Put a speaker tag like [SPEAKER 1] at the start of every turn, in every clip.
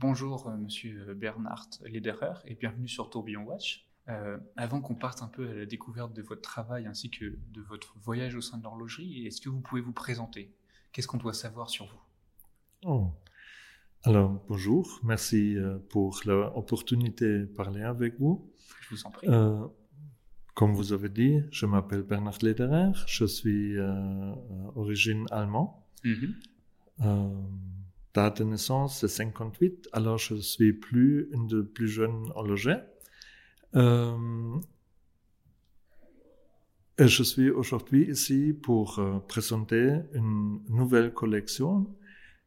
[SPEAKER 1] Bonjour, euh, monsieur Bernard Lederer, et bienvenue sur Tourbillon Watch. Euh, avant qu'on parte un peu à la découverte de votre travail ainsi que de votre voyage au sein de l'horlogerie, est-ce que vous pouvez vous présenter? Qu'est-ce qu'on doit savoir sur vous?
[SPEAKER 2] Oh. Alors, bonjour, merci euh, pour l'opportunité de parler avec vous.
[SPEAKER 1] Je vous en prie.
[SPEAKER 2] Euh, comme vous avez dit, je m'appelle Bernard Lederer, je suis euh, origine allemande. Mm date de naissance, c'est 58, alors je suis plus une des plus jeunes horlogers. Euh, et je suis aujourd'hui ici pour euh, présenter une nouvelle collection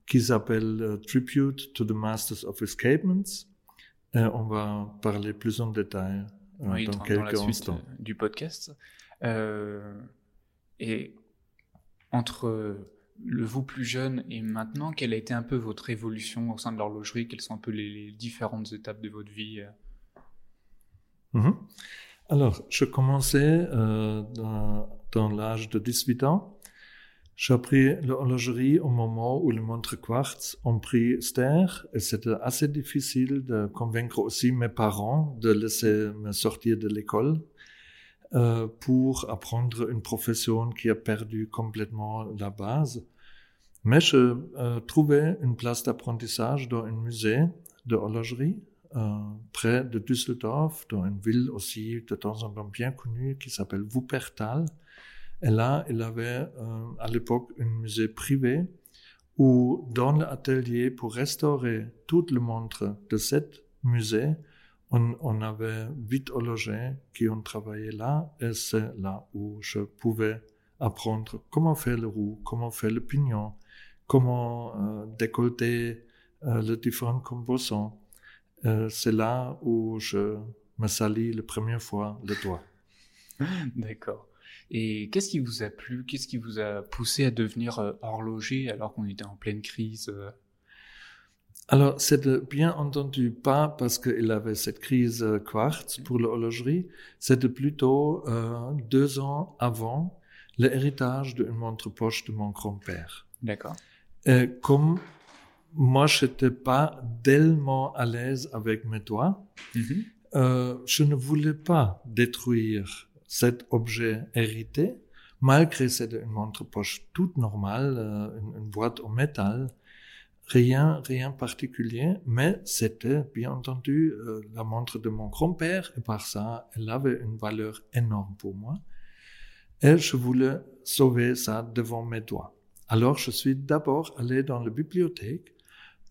[SPEAKER 2] qui s'appelle euh, Tribute to the Masters of Escapements. Et on va parler plus en détail
[SPEAKER 1] dans, dans, quelques instants. du podcast. et entre le vous plus jeune et maintenant, quelle a été un peu votre évolution au sein de l'horlogerie? Quelles sont un peu les différentes étapes de votre vie
[SPEAKER 2] Mhm. Alors, je commençais euh, dans, l'âge de 18 ans. J'ai appris l'horlogerie au moment où les montres quartz ont pris ster et c'était assez difficile de convaincre aussi mes parents de laisser me sortir de l'école euh, pour apprendre une profession qui a perdu complètement la base. Mais je euh, trouvais une place d'apprentissage dans un musée de horlogerie euh, près de Düsseldorf, dans une ville aussi de temps en temps bien connue qui s'appelle Wuppertal. Et là, il avait à l'époque un musée privé où dans l'atelier pour restaurer toutes les montres de cet musée, on, avait huit horlogers qui ont travaillé là et c'est là où je pouvais apprendre comment faire le roue, comment faire le pignon, comment euh, euh, les différents composants. Euh, c'est là où je me salis la première fois le doigt.
[SPEAKER 1] D'accord. Et qu'est-ce qui vous a plu? Qu'est-ce qui vous a poussé à devenir euh, horloger alors qu'on était en pleine crise?
[SPEAKER 2] Alors, c'est bien entendu pas parce qu'il avait cette crise quartz pour l'horlogerie, c'était plutôt deux ans avant l'héritage d'une montre poche de mon grand-père.
[SPEAKER 1] D'accord.
[SPEAKER 2] comme moi, je n'étais pas tellement à l'aise avec mes doigts. Mhm. euh, je ne voulais pas détruire cet objet hérité, malgré cette une montre poche toute normale, euh, une, boîte en métal, rien, rien particulier, mais c'était bien entendu euh, la montre de mon grand-père, et par ça, elle avait une valeur énorme pour moi. Et je voulais sauver ça devant mes doigts. Alors, je suis d'abord allé dans la bibliothèque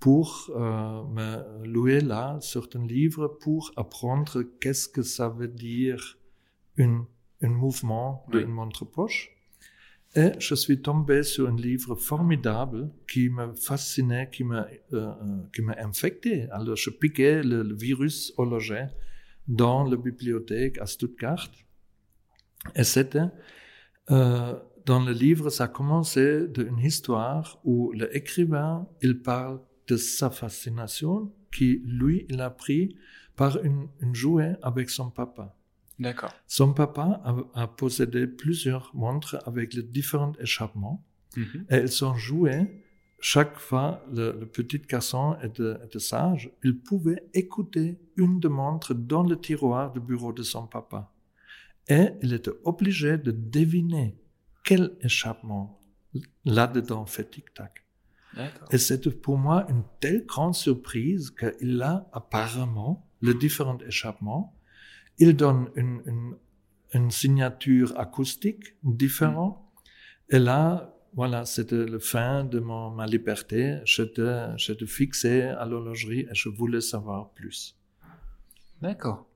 [SPEAKER 2] pour euh, me louer là certains livres pour apprendre qu'est-ce que ça veut dire une, un mouvement d'une montre poche. Et je suis tombé sur un livre formidable qui me fascinait, qui m'a euh, qui m'a infecté. Alors je piquais le, virus horloger dans la bibliothèque à Stuttgart. Et c'était euh, dans le livre, ça commençait d'une histoire où l'écrivain il parle de sa fascination qui, lui, il a pris par une, jouet avec son papa.
[SPEAKER 1] D'accord.
[SPEAKER 2] Son papa a, possédé plusieurs montres avec les différents échappements mhm. et elles sont jouées. Chaque fois, le, petit garçon était, sage, il pouvait écouter une des montres dans le tiroir du bureau de son papa. Et il était obligé de deviner quel échappement là-dedans fait tic-tac. Et c'était pour moi une telle grande surprise qu'il a apparemment les différents échappements. Il donne une, une, une signature acoustique différente. Mm. Et là, voilà, c'était la fin de mon, ma liberté. J'étais, j'étais fixé à l'horlogerie et je voulais savoir plus.
[SPEAKER 1] D'accord.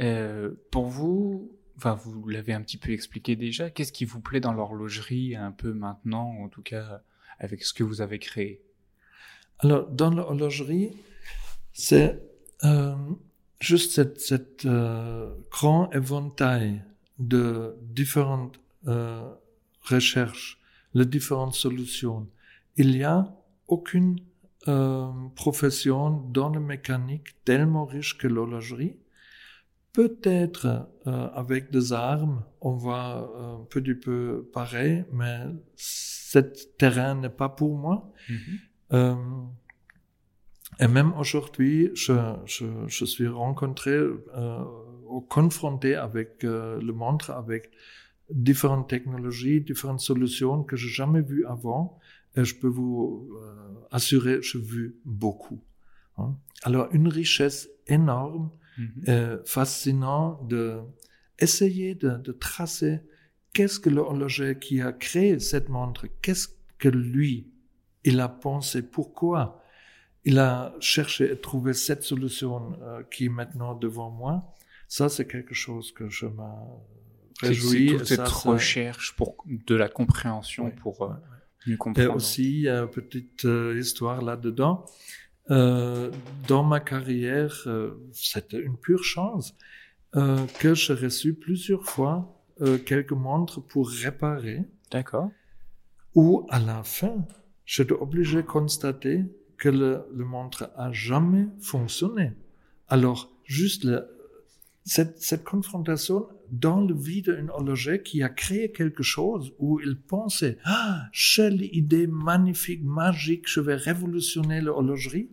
[SPEAKER 1] Euh, pour vous, enfin, vous l'avez un petit peu expliqué déjà, qu'est-ce qui vous plaît dans l'horlogerie un peu maintenant, en tout cas avec ce que vous avez créé?
[SPEAKER 2] Alors, dans l'horlogerie, c'est euh, juste cette, cette euh, grand éventail de différentes euh, recherches, les différentes solutions. Il n'y a aucune euh, profession dans la mécanique tellement riche que l'horlogerie. Peut-être euh, avec des armes, on va un petit peu pareil, mais ce terrain n'est pas pour moi. Mhm. Euh, Et même aujourd'hui, je, je, je, suis rencontré euh, confronté avec euh, le montre, avec différentes technologies, différentes solutions que j'ai jamais vues avant. Et je peux vous euh, assurer, j'ai vu beaucoup. Hein. Alors, une richesse énorme, mm fascinant de essayer de, de tracer qu'est-ce que l'horloger qui a créé cette montre, qu'est-ce que lui, il a pensé, pourquoi il a cherché à trouver cette solution euh, qui est maintenant devant moi. Ça, c'est quelque chose que je me réjouis.
[SPEAKER 1] C'est toute cette recherche pour de la compréhension pour euh, mieux comprendre.
[SPEAKER 2] Et aussi, une petite euh, histoire là-dedans. dans ma carrière, c'était une pure chance que j'ai reçu plusieurs fois quelques montres pour réparer.
[SPEAKER 1] D'accord.
[SPEAKER 2] Ou à la fin, j'étais obligé de constater que le, le, montre a jamais fonctionné. Alors, juste le, cette, cette, confrontation dans le vide d'un horloger qui a créé quelque chose où il pensait, ah, quelle idée magnifique, magique, je vais révolutionner l'horlogerie.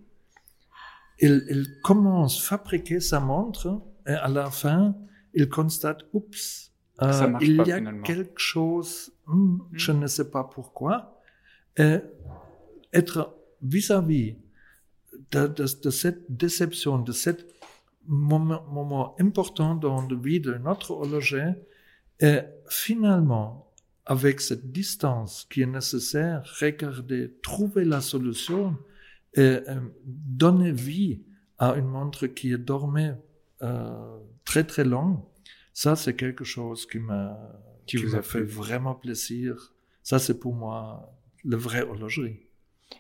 [SPEAKER 2] Il, il commence à fabriquer sa montre et à la fin, il constate, oups, euh, il y a quelque chose, hmm, je ne sais pas pourquoi. Et être vis-à-vis de, de, de, cette déception, de cet moment, moment important dans la vie de notre horloger, et finalement, avec cette distance qui est nécessaire, regarder, trouver la solution et euh, donner vie à une montre qui est dormée euh, très très long, ça c'est quelque chose qui m'a qui, qui vous a fait vraiment plaisir. Ça c'est pour moi le vrai horlogerie.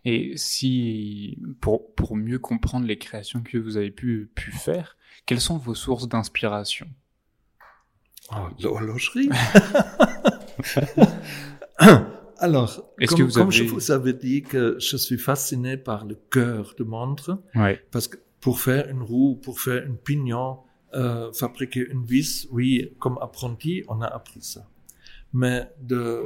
[SPEAKER 1] Et si, pour, pour mieux comprendre les créations que vous avez pu, pu faire, quelles sont vos sources d'inspiration?
[SPEAKER 2] Oh, L'horlogerie Alors, comme, que vous comme je vous avais dit que je suis fasciné par le cœur de montre,
[SPEAKER 1] ouais.
[SPEAKER 2] parce que pour faire une roue, pour faire une pignon, euh, fabriquer une vis, oui, comme apprenti, on a appris ça. Mais de,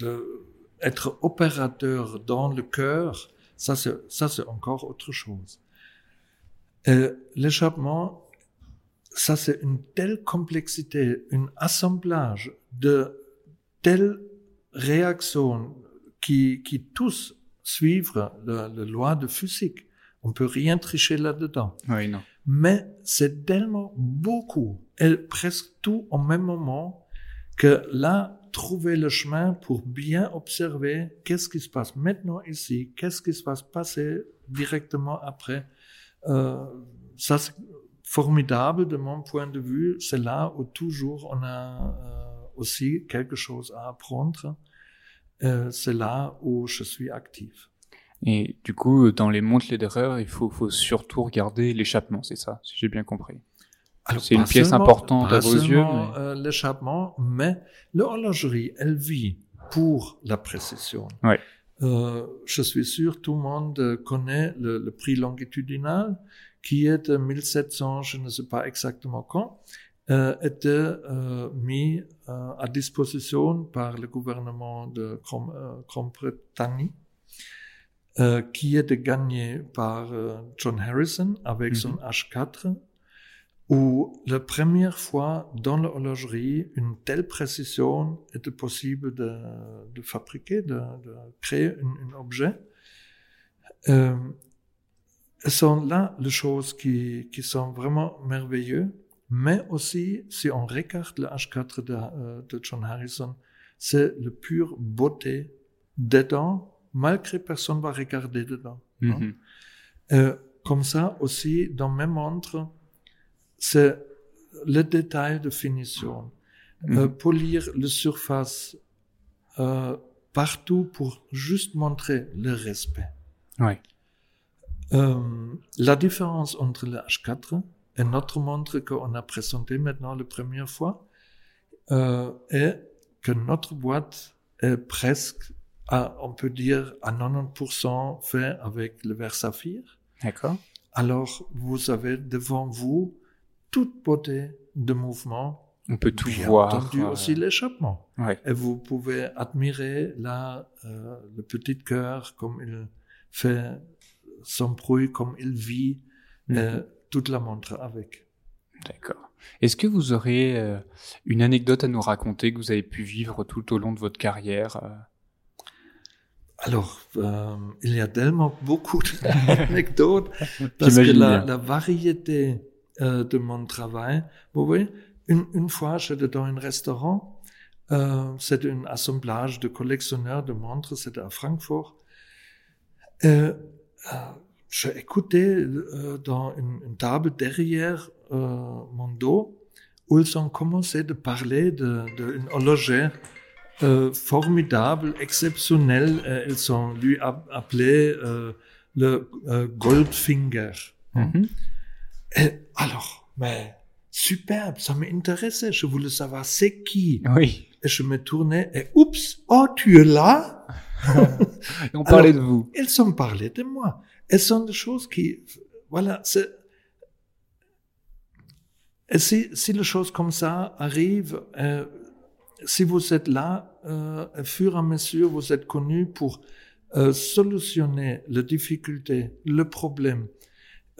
[SPEAKER 2] de être opérateur dans le cœur, ça c'est, ça c'est encore autre chose. l'échappement, ça c'est une telle complexité, un assemblage de telles réactions qui, qui tous suivent la, loi de physique. On peut rien tricher là-dedans.
[SPEAKER 1] Oui, non.
[SPEAKER 2] Mais c'est tellement beaucoup, et presque tout en même moment, que là, trouver le chemin pour bien observer qu'est-ce qui se passe maintenant ici, qu'est-ce qui se passe passer directement après. Euh, ça, c'est formidable de mon point de vue. C'est là où toujours on a euh, aussi quelque chose à apprendre. Euh, c'est là où je suis actif.
[SPEAKER 1] Et du coup, dans les montres d'erreur, il faut, faut surtout regarder l'échappement, c'est ça, si j'ai bien compris. C'est une pièce importante à vos yeux.
[SPEAKER 2] Mais... Euh, l'échappement, mais l'horlogerie, elle vit pour la précision.
[SPEAKER 1] Ouais.
[SPEAKER 2] Euh, je suis sûr tout le monde connaît le, le, prix longitudinal qui est de 1700, je ne sais pas exactement quand, euh, était euh, mis euh, à disposition par le gouvernement de Grande-Bretagne, euh, qui était gagné par John Harrison avec mm -hmm. son H4 où la première fois dans l'horlogerie, une telle précision était possible de, de fabriquer, de, de créer un, un objet. Euh, ce sont là les choses qui, qui sont vraiment merveilleuses, mais aussi, si on regarde le H4 de, euh, de John Harrison, c'est la pure beauté dedans, malgré personne va regarder dedans. Mm -hmm. euh, comme ça aussi, dans mes montres, c'est le détail de finition. Mm -hmm. polir la surface euh, partout pour juste montrer le respect.
[SPEAKER 1] Oui.
[SPEAKER 2] Euh, la différence entre le H4 et notre montre qu'on a présenté maintenant la première fois euh, est que notre boîte est presque, à, on peut dire, à 90% fait avec le verre saphir.
[SPEAKER 1] D'accord.
[SPEAKER 2] Alors, vous avez devant vous toute beauté de mouvement.
[SPEAKER 1] On peut tout bien voir.
[SPEAKER 2] entendu euh... aussi l'échappement.
[SPEAKER 1] Ouais.
[SPEAKER 2] Et vous pouvez admirer là euh, le petit cœur comme il fait son bruit, comme il vit
[SPEAKER 1] Mhm.
[SPEAKER 2] toute la montre avec.
[SPEAKER 1] D'accord. Est-ce que vous aurez euh, une anecdote à nous raconter que vous avez pu vivre tout au long de votre carrière euh?
[SPEAKER 2] Alors, euh, il y a tellement beaucoup d'anecdotes parce que la variété euh, de mon travail, vous voyez, une, fois j'étais dans un restaurant, euh, c'était un assemblage de collectionneurs de montres, c'était à Francfort. Euh, j'ai écouté dans une, table derrière mon dos où ils ont commencé de parler d'une de, formidable, exceptionnel. Ils ont lui ap- appelé le Goldfinger.
[SPEAKER 1] Mhm.
[SPEAKER 2] alors, mais superbe, ça m'intéressait. Je voulais savoir c'est qui.
[SPEAKER 1] Oui.
[SPEAKER 2] Et je me tournais et oups, oh tu es là?
[SPEAKER 1] On parlait
[SPEAKER 2] Alors-
[SPEAKER 1] de vous.
[SPEAKER 2] Ils ont parlé de moi. Elles sont des choses qui, voilà, c'est. Et si, si les choses comme ça arrivent, euh, si vous êtes là, euh, au fur et à mesure, vous êtes connu pour euh, solutionner les difficultés, le problème.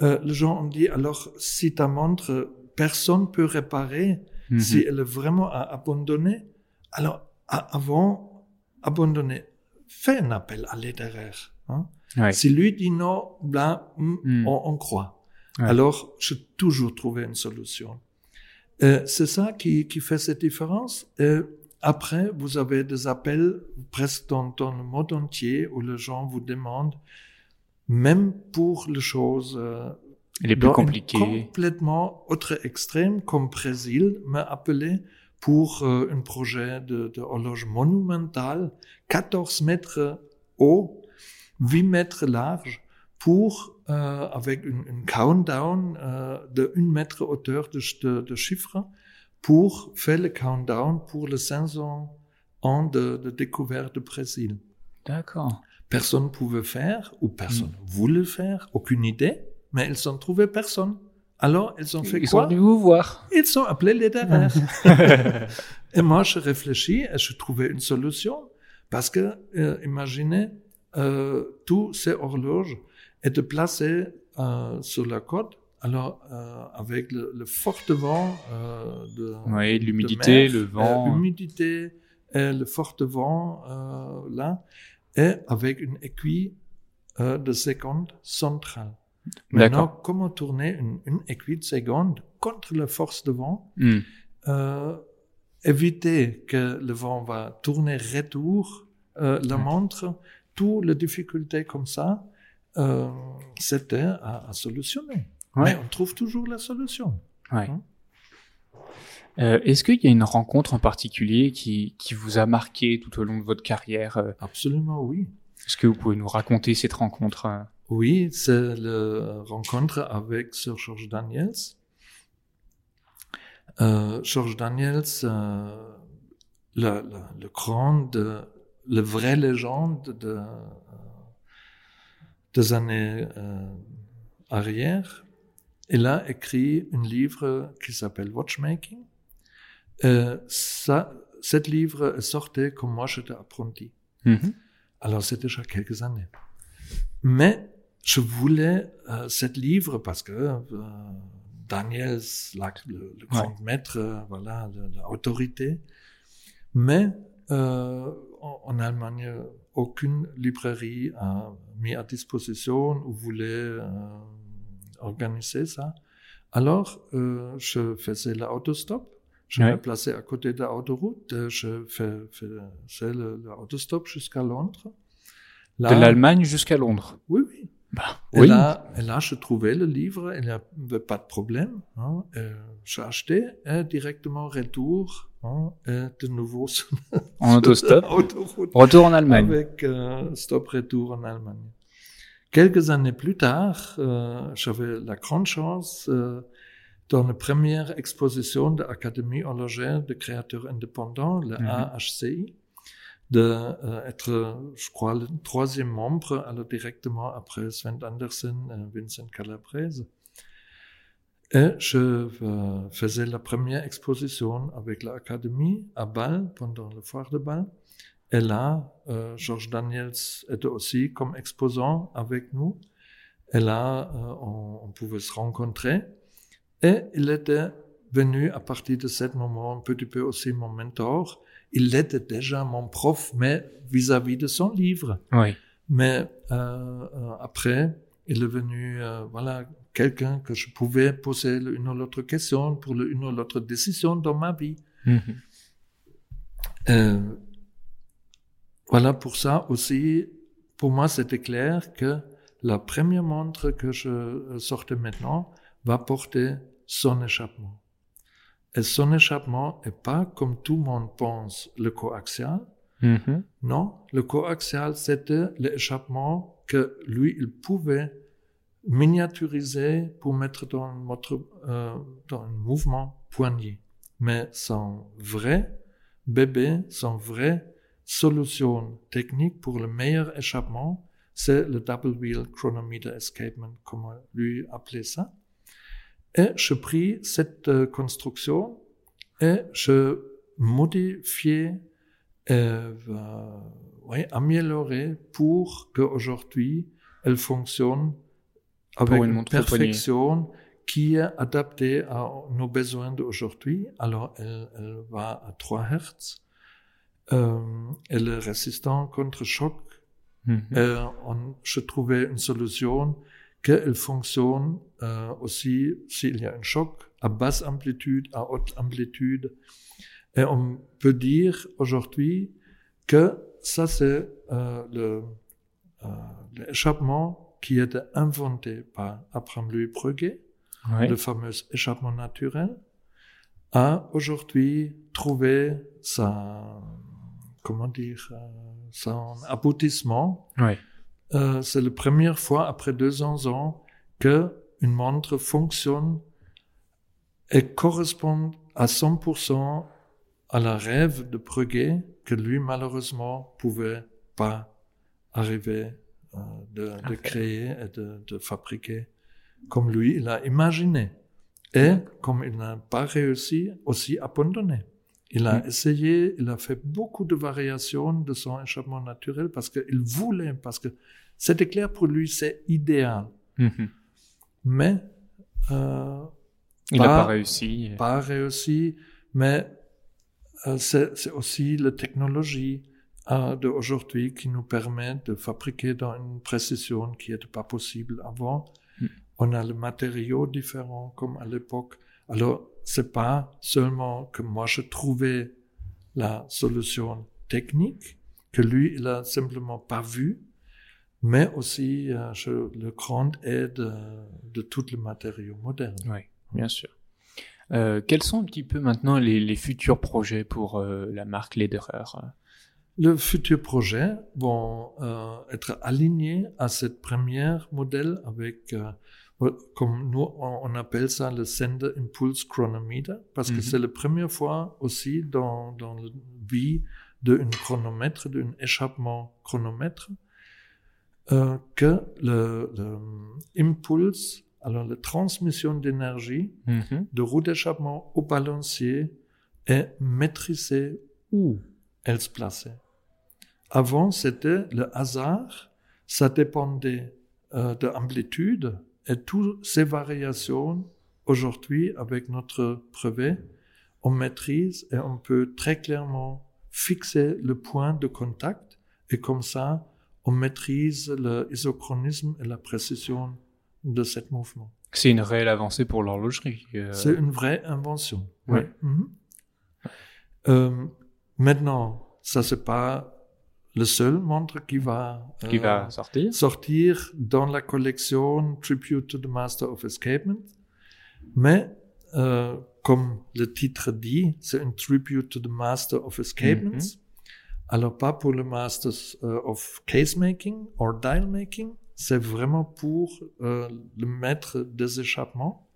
[SPEAKER 2] Euh, les gens ont dit, alors, si ta montre, personne peut réparer,
[SPEAKER 1] Mhm.
[SPEAKER 2] si elle est vraiment à abandonner, alors, avant, abandonner, fais un appel à littéraire. Hein?
[SPEAKER 1] Ouais.
[SPEAKER 2] Si lui dit non,
[SPEAKER 1] Mm.
[SPEAKER 2] on, on croit.
[SPEAKER 1] Ouais.
[SPEAKER 2] Alors, j'ai toujours trouvé une solution. Euh, c'est ça qui, qui fait cette différence. Euh, après, vous avez des appels presque dans, dans le monde entier où les gens vous demandent, même pour les choses euh,
[SPEAKER 1] Les plus compliqués.
[SPEAKER 2] complètement autre extrême, comme Brésil m'a appelé pour euh, un projet de, de horloge monumentale, 14 mètres haut, 8 mètres large, pour, euh, avec une, une countdown euh, de 1 mètre hauteur de, de, de chiffres, pour faire le countdown pour les 500 ans de, de découverte du Brésil.
[SPEAKER 1] D'accord.
[SPEAKER 2] Personne ne pouvait faire, ou personne
[SPEAKER 1] Mm.
[SPEAKER 2] voulait faire, aucune idée, mais ils ont trouvé personne. Alors, ils ont fait
[SPEAKER 1] Ils sont
[SPEAKER 2] quoi
[SPEAKER 1] venus vous voir.
[SPEAKER 2] Ils sont appelés les derrière. et moi, je réfléchis et je trouvais une solution. Parce que, euh, imaginez, euh, tous ces horloges étaient placées euh, sur la côte. Alors, avec le, le fort vent de,
[SPEAKER 1] Oui, l'humidité, le vent.
[SPEAKER 2] l'humidité, le fort vent là, et avec une aiguille euh, de seconde centrale. Maintenant, comment tourner une, une aiguille de seconde contre la force de vent?
[SPEAKER 1] Hmm.
[SPEAKER 2] euh, Éviter que le vent va tourner retour euh, la montre, toutes les difficultés comme ça, c'était à, à solutionner.
[SPEAKER 1] Ouais.
[SPEAKER 2] Mais on trouve toujours la solution.
[SPEAKER 1] Ouais.
[SPEAKER 2] Hein?
[SPEAKER 1] Euh, Est-ce qu'il y a une rencontre en particulier qui, qui vous a marqué tout au long de votre carrière euh,
[SPEAKER 2] Absolument, oui.
[SPEAKER 1] Est-ce que vous pouvez nous raconter cette rencontre euh?
[SPEAKER 2] Oui, c'est la rencontre avec Sir George Daniels. Euh, George Daniels, euh, le, le, le grand, de, le vrai légende de, des années arrière, il a écrit un livre qui s'appelle Watchmaking. Euh, ça, cet livre sorti quand moi j'étais apprenti.
[SPEAKER 1] Mhm.
[SPEAKER 2] Alors, c'est déjà quelques années. Mais je voulais euh, cet livre parce que euh, Daniels, la- le, le grand maître, voilà, l'autorité. Mais euh, en, en Allemagne, aucune librairie a mis à disposition ou voulait euh, organiser ça. Alors, je faisais l'autostop. Je
[SPEAKER 1] Ouais.
[SPEAKER 2] me plaçais à côté de l'autoroute. euh, Je fais- faisais le- l'autostop jusqu'à Londres. Là-
[SPEAKER 1] De l'Allemagne jusqu'à Londres.
[SPEAKER 2] Oui, oui.
[SPEAKER 1] Bah,
[SPEAKER 2] Et,
[SPEAKER 1] oui.
[SPEAKER 2] là, et là, je trouvais le livre, il n'y avait pas de problème. Hein, j'ai acheté et directement retour, hein, et de nouveau sur
[SPEAKER 1] En autostop. Retour en Allemagne.
[SPEAKER 2] avec euh, stop-retour en Allemagne. Quelques années plus tard, euh, j'avais la grande chance, euh, dans la première exposition de l'Académie horlogère de créateurs indépendants, le
[SPEAKER 1] Mhm.
[SPEAKER 2] AHCI, de euh, je crois, le troisième membre, alors directement après Sven Andersen et Vincent Calabrese. Et je euh, faisais la première exposition avec l'Académie à Bâle, pendant le foire de Bâle. Et là, euh, Georges Daniels était aussi comme exposant avec nous. Et là, on, on, pouvait se rencontrer. Et il était venu à partir de ce moment un petit peu aussi mon mentor. Il était déjà mon prof, mais vis-à-vis de son livre.
[SPEAKER 1] Oui.
[SPEAKER 2] Mais euh, après, il est venu, euh, voilà, quelqu'un que je pouvais poser une ou l'autre question pour une ou l'autre décision dans ma vie.
[SPEAKER 1] Mhm.
[SPEAKER 2] Euh, voilà, pour ça aussi, pour moi, c'était clair que la première montre que je sortais maintenant va porter son échappement. Et son échappement n'est pas, comme tout le monde pense, le coaxial.
[SPEAKER 1] Mhm.
[SPEAKER 2] Non, le coaxial, c'était l'échappement que lui, il pouvait miniaturiser pour mettre dans, notre, euh, dans un mouvement poignet. Mais son vrai bébé, son vrai solution technique pour le meilleur échappement, c'est le Double Wheel Chronometer Escapement, comme lui appelait ça. Et je pris cette euh, construction et je modifiais euh, oui, améliorer pour qu'aujourd'hui elle fonctionne avec une, perfection qui est adaptée à nos besoins d'aujourd'hui. Alors elle, elle, va à 3 Hertz, euh, elle est résistante contre choc.
[SPEAKER 1] Mhm.
[SPEAKER 2] On, je trouvais une solution qu'elle fonctionne euh, aussi s'il y a un choc à basse amplitude, à haute amplitude. Et on peut dire aujourd'hui que ça, c'est euh, euh, l'échappement qui a été inventé par Abraham Louis Breguet, le fameux échappement naturel, a aujourd'hui trouvé sa, comment dire, euh, son aboutissement.
[SPEAKER 1] Ouais.
[SPEAKER 2] Euh, c'est la première fois après 200 ans que une montre fonctionne et correspond à 100% à la rêve de Breguet que lui malheureusement pouvait pas arriver euh, de, de créer et de, de fabriquer comme lui il a imaginé et comme il n'a pas réussi aussi abandonné. Il a
[SPEAKER 1] Mm.
[SPEAKER 2] essayé, il a fait beaucoup de variations de son échappement naturel parce qu'il voulait, parce que c'était clair pour lui, c'est idéal.
[SPEAKER 1] Mhm.
[SPEAKER 2] Mais euh,
[SPEAKER 1] Il n'a
[SPEAKER 2] Pas-
[SPEAKER 1] réussi.
[SPEAKER 2] pas réussi, mais euh, c'est aussi la technologie euh, d'aujourd'hui qui nous permet de fabriquer dans une précision qui n'était pas possible avant.
[SPEAKER 1] Mm.
[SPEAKER 2] On a le matériau différent comme à l'époque. Alors, c'est pas seulement que moi je trouvais la solution technique, que lui, il a simplement pas vu, mais aussi euh, je, le grand aide euh, de tout le matériau moderne.
[SPEAKER 1] Oui, bien sûr. Euh, quels sont un petit peu maintenant les, les futurs projets pour la marque Lederer?
[SPEAKER 2] Le futur projet vont être alignés à cette première modèle avec, comme nous on appelle ça le Sender Impulse Chronometer, parce que c'est la première fois aussi dans, dans la vie d'un chronomètre, d'un échappement chronomètre, euh, que le, le impulse, alors la transmission d'énergie,
[SPEAKER 1] Mhm.
[SPEAKER 2] de roue d'échappement au balancier est maîtrisée où elle se plaçait. Avant, c'était le hasard, ça dépendait euh, de l'amplitude et toutes ces variations, aujourd'hui, avec notre brevet, on maîtrise et on peut très clairement fixer le point de contact et comme ça, on maîtrise l'isochronisme et la précision de ce mouvement.
[SPEAKER 1] C'est une réelle avancée pour l'horlogerie. euh,
[SPEAKER 2] C'est une vraie invention.
[SPEAKER 1] Ouais.
[SPEAKER 2] Mhm. Euh, maintenant, ça c'est pas le seul montre qui va,
[SPEAKER 1] qui
[SPEAKER 2] euh,
[SPEAKER 1] va sortir.
[SPEAKER 2] sortir dans la collection Tribute to the Master of Escapement. Mais euh, comme le titre dit, c'est un Tribute to the Master of Escapements.
[SPEAKER 1] Mhm.
[SPEAKER 2] Alors pas pour le Masters euh, of Case Making or Dial Making, c'est vraiment pour euh, le maître des échappements.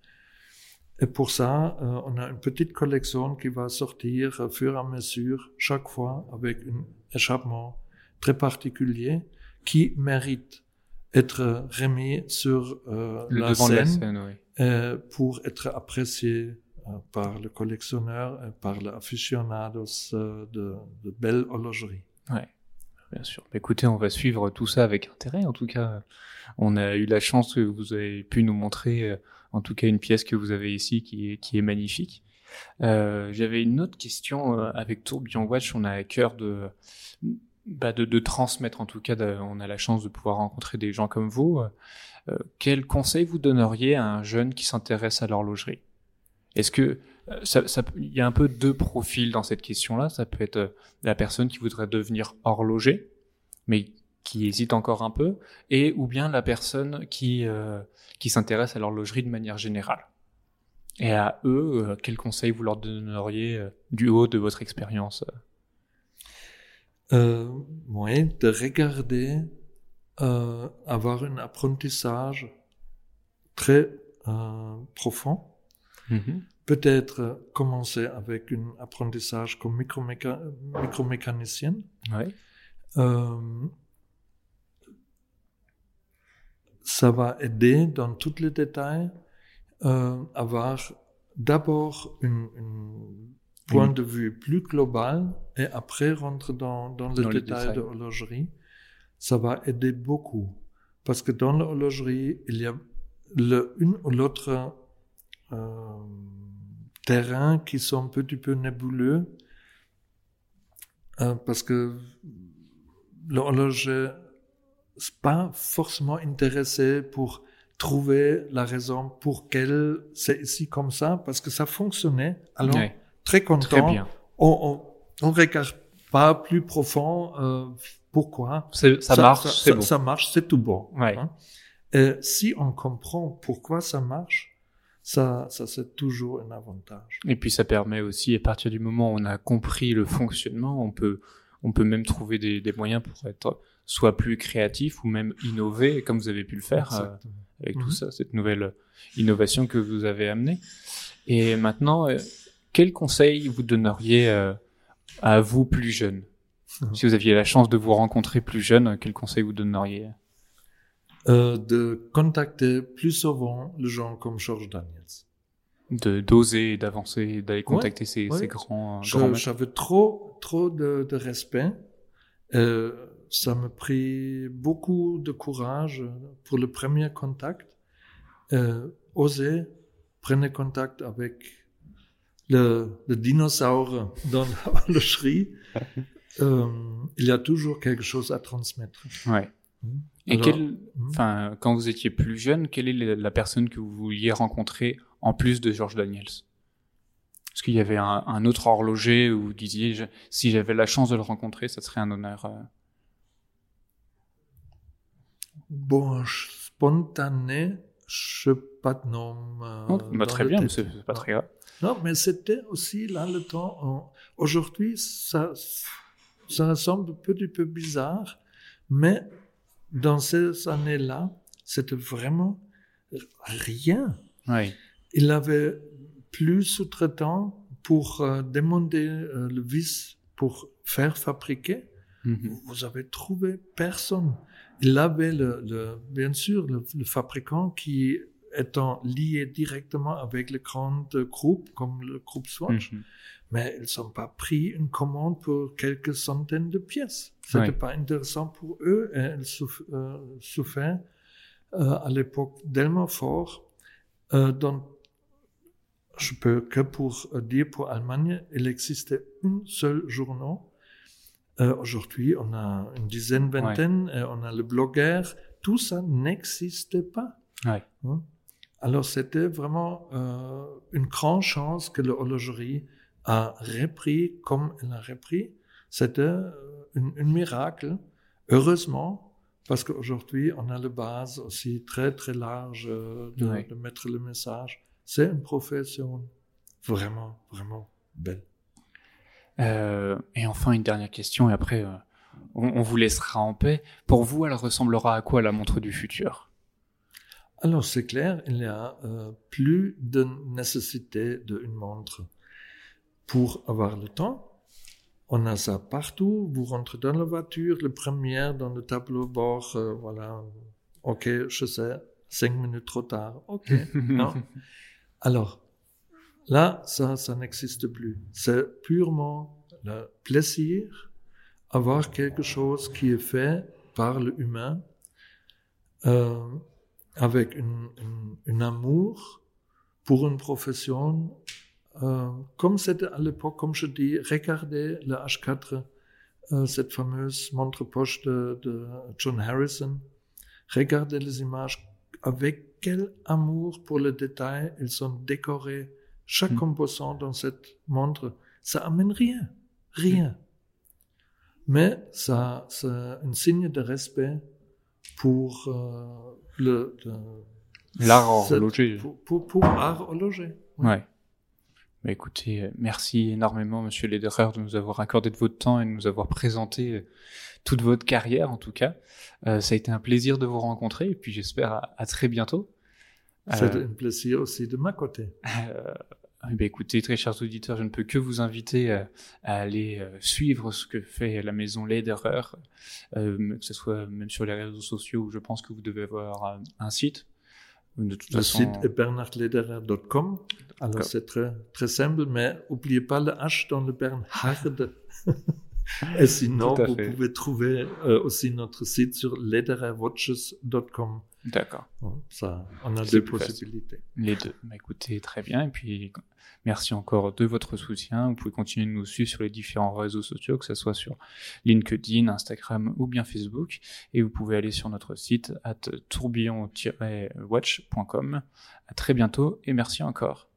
[SPEAKER 2] Et pour ça, euh, on a une petite collection qui va sortir au fur et à mesure, chaque fois, avec un échappement très particulier qui mérite être remis sur euh, la
[SPEAKER 1] devant de la
[SPEAKER 2] scène
[SPEAKER 1] oui.
[SPEAKER 2] euh, pour être apprécié euh, par le collectionneur et par les aficionados euh, de, de belle horlogerie.
[SPEAKER 1] Ouais. bien sûr. Écoutez, on va suivre tout ça avec intérêt. En tout cas, on a eu la chance que vous avez pu nous montrer, en tout cas, une pièce que vous avez ici qui est, qui est magnifique. J'avais une autre question avec Tourbillon Watch. On a à cœur de, bah de, de, transmettre, en tout cas, on a la chance de pouvoir rencontrer des gens comme vous. Euh, quel conseil vous donneriez à un jeune qui s'intéresse à l'horlogerie? Est-ce que euh, il y a un peu deux profils dans cette question-là. Ça peut être euh, la personne qui voudrait devenir horloger, mais qui hésite encore un peu, et ou bien la personne qui qui s'intéresse à l'horlogerie de manière générale. Et à eux, quel conseil vous leur donneriez du haut de votre expérience
[SPEAKER 2] euh, de regarder euh, avoir un apprentissage très euh, profond. Mm-hmm. Peut-être commencer avec un apprentissage comme microméca micromécanicienne. Euh, ça va aider dans tous les détails euh, avoir d'abord une, une point de vue plus global et après rentrer dans, dans le détail de l'horlogerie ça va aider beaucoup. Parce que dans l'horlogerie, il y a le, une ou l'autre euh, terrain qui sont un petit peu nébuleux. Euh, parce que l'horloger n'est pas forcément intéressé pour trouver la raison pour qu'elle c'est ici comme ça, parce que ça fonctionnait. Alors, très content. Très bien. On, on, on regarde pas plus profond. Euh, pourquoi
[SPEAKER 1] ça, marche,
[SPEAKER 2] c'est bon. ça marche, c'est tout bon. Ouais. Hein. Et si on comprend pourquoi ça marche, ça, ça c'est toujours un avantage.
[SPEAKER 1] Et puis ça permet aussi, à partir du moment où on a compris le fonctionnement, on peut, on peut même trouver des, des moyens pour être soit plus créatif ou même innover, comme vous avez pu le faire euh, avec tout mhm. ça, cette nouvelle innovation que vous avez amenée. Et maintenant, euh, quel conseil vous donneriez euh, à vous plus jeunes? Mhm. Si vous aviez la chance de vous rencontrer plus jeune, quel conseil vous donneriez?
[SPEAKER 2] Euh, De contacter plus souvent les gens comme George Daniels.
[SPEAKER 1] De d'oser, d'avancer, d'aller contacter ces, ces, grands.
[SPEAKER 2] grands J'avais trop trop de, de respect. Euh, ça me pris beaucoup de courage pour le premier contact. Euh, oser, prenez contact avec le, le dinosaure dans le schrie. euh, il y a toujours quelque chose à transmettre.
[SPEAKER 1] Ouais. Et quel, hmm? quand vous étiez plus jeune, quelle est la personne que vous vouliez rencontrer en plus de George Daniels? Est-ce qu'il y avait un, un, autre horloger où vous disiez, si j'avais la chance de le rencontrer, ça serait un honneur euh...
[SPEAKER 2] Bon, spontané, je pas de nom. Euh,
[SPEAKER 1] bah, très bien, c'est pas très grave.
[SPEAKER 2] Non, mais c'était aussi là le temps. Aujourd'hui, ça, ça semble un petit peu bizarre, mais dans ces années-là, c'était vraiment rien.
[SPEAKER 1] Oui.
[SPEAKER 2] Il avait plus sous-traitant pour euh, demander euh, le vis pour faire fabriquer. Mhm. Vous avez trouvé personne. Il avait le, le bien sûr le, le, fabricant qui étant lié directement avec les grandes groupes comme le groupe Swatch. Mhm mais ils n'ont pas pris une commande pour quelques centaines de pièces. C'était n'était pas intéressant pour eux et ils euh, souffraient euh, à l'époque tellement fort. Euh, donc, je peux que pour dire pour Allemagne, il existait un seul journal. Euh, Aujourd'hui, on a une dizaine, vingtaine, et on a le blogueur. Tout ça n'existait pas.
[SPEAKER 1] Ouais.
[SPEAKER 2] Hein? Alors, c'était vraiment euh, une grande chance que l'horlogerie a repris comme elle a repris. C'était un, miracle. Heureusement, parce qu'aujourd'hui, on a la base aussi très, très large euh, de, mettre le message. C'est une profession vraiment, vraiment belle.
[SPEAKER 1] Euh, et enfin, une dernière question, et après, euh, on, vous laissera en paix. Pour vous, elle ressemblera à quoi la montre du futur?
[SPEAKER 2] Alors, c'est clair, il n'y a plus de nécessité d'une montre pour avoir le temps. On a ça partout. Vous rentrez dans la voiture, le premier dans le tableau bord, euh, voilà. Ok, je sais, cinq minutes trop tard. Ok, non. Alors, là, ça, ça n'existe plus. C'est purement le plaisir avoir quelque chose qui est fait par l'humain euh, avec un amour pour une profession, euh, comme c'était à l'époque, comme je dis, regardez le H4, euh, cette fameuse montre-poche de, de, John Harrison, regardez les images, avec quel amour pour le détail ils sont décorés, chaque mm. composant dans cette montre, ça amène rien, rien. Mais ça, c'est un signe de respect pour euh, le,
[SPEAKER 1] l'art horloger.
[SPEAKER 2] Pour, pour, l'art horloger.
[SPEAKER 1] Ouais. Bah, écoutez, euh, merci énormément, Monsieur Lederer, de nous avoir accordé de votre temps et de nous avoir présenté euh, toute votre carrière, en tout cas. Euh, ça a été un plaisir de vous rencontrer et puis j'espère à, à, très bientôt.
[SPEAKER 2] C'est un plaisir aussi de ma côté.
[SPEAKER 1] Eh ben, écoutez, très chers auditeurs, je ne peux que vous inviter à, aller suivre ce que fait la maison Lederer, que ce soit même sur les réseaux sociaux où je pense que vous devez avoir un site
[SPEAKER 2] le site est bernardlederer.com. Alors c'est très, très simple, mais n'oubliez pas le H dans le Bernhard. Et sinon, vous pouvez trouver euh, aussi notre site sur ledererwatches.com.
[SPEAKER 1] D'accord.
[SPEAKER 2] ça, on a deux possibilités.
[SPEAKER 1] Les deux. Bah, écoutez, très bien. Et puis, merci encore de votre soutien. Vous pouvez continuer de nous suivre sur les différents réseaux sociaux, que ce soit sur LinkedIn, Instagram ou bien Facebook. Et vous pouvez aller sur notre site at tourbillon-watch.com. À très bientôt et merci encore.